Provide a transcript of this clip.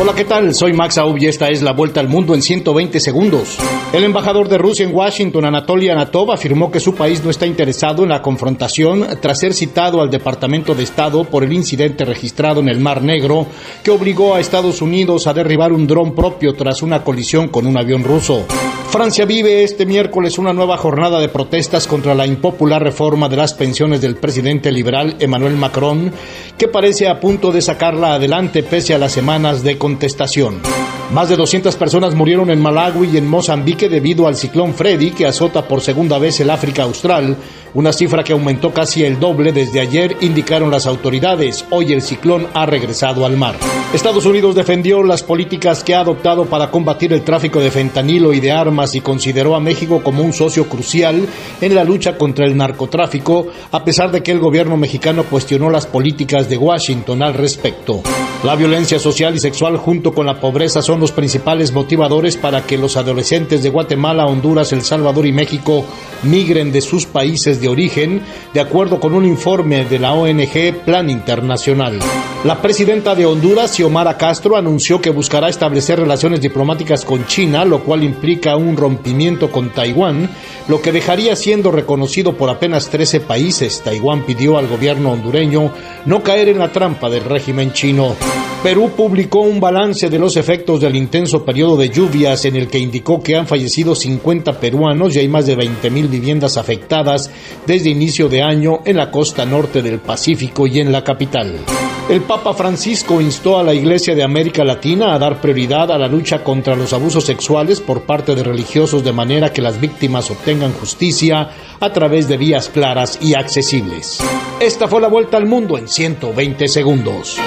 Hola, ¿qué tal? Soy Max Aub y esta es la vuelta al mundo en 120 segundos. El embajador de Rusia en Washington, Anatoly Anatov, afirmó que su país no está interesado en la confrontación tras ser citado al Departamento de Estado por el incidente registrado en el Mar Negro que obligó a Estados Unidos a derribar un dron propio tras una colisión con un avión ruso. Francia vive este miércoles una nueva jornada de protestas contra la impopular reforma de las pensiones del presidente liberal Emmanuel Macron, que parece a punto de sacarla adelante pese a las semanas de contestación. Más de 200 personas murieron en Malawi y en Mozambique debido al ciclón Freddy que azota por segunda vez el África Austral, una cifra que aumentó casi el doble desde ayer, indicaron las autoridades. Hoy el ciclón ha regresado al mar. Estados Unidos defendió las políticas que ha adoptado para combatir el tráfico de fentanilo y de armas y consideró a México como un socio crucial en la lucha contra el narcotráfico, a pesar de que el gobierno mexicano cuestionó las políticas de Washington al respecto. La violencia social y sexual junto con la pobreza son los principales motivadores para que los adolescentes de Guatemala, Honduras, El Salvador y México migren de sus países de origen, de acuerdo con un informe de la ONG Plan Internacional. La presidenta de Honduras, Xiomara Castro, anunció que buscará establecer relaciones diplomáticas con China, lo cual implica un rompimiento con Taiwán, lo que dejaría siendo reconocido por apenas 13 países. Taiwán pidió al gobierno hondureño no caer en la trampa del régimen chino. Perú publicó un balance de los efectos del intenso periodo de lluvias en el que indicó que han fallecido 50 peruanos y hay más de 20.000 viviendas afectadas desde inicio de año en la costa norte del Pacífico y en la capital. El Papa Francisco instó a la Iglesia de América Latina a dar prioridad a la lucha contra los abusos sexuales por parte de religiosos de manera que las víctimas obtengan justicia a través de vías claras y accesibles. Esta fue la vuelta al mundo en 120 segundos.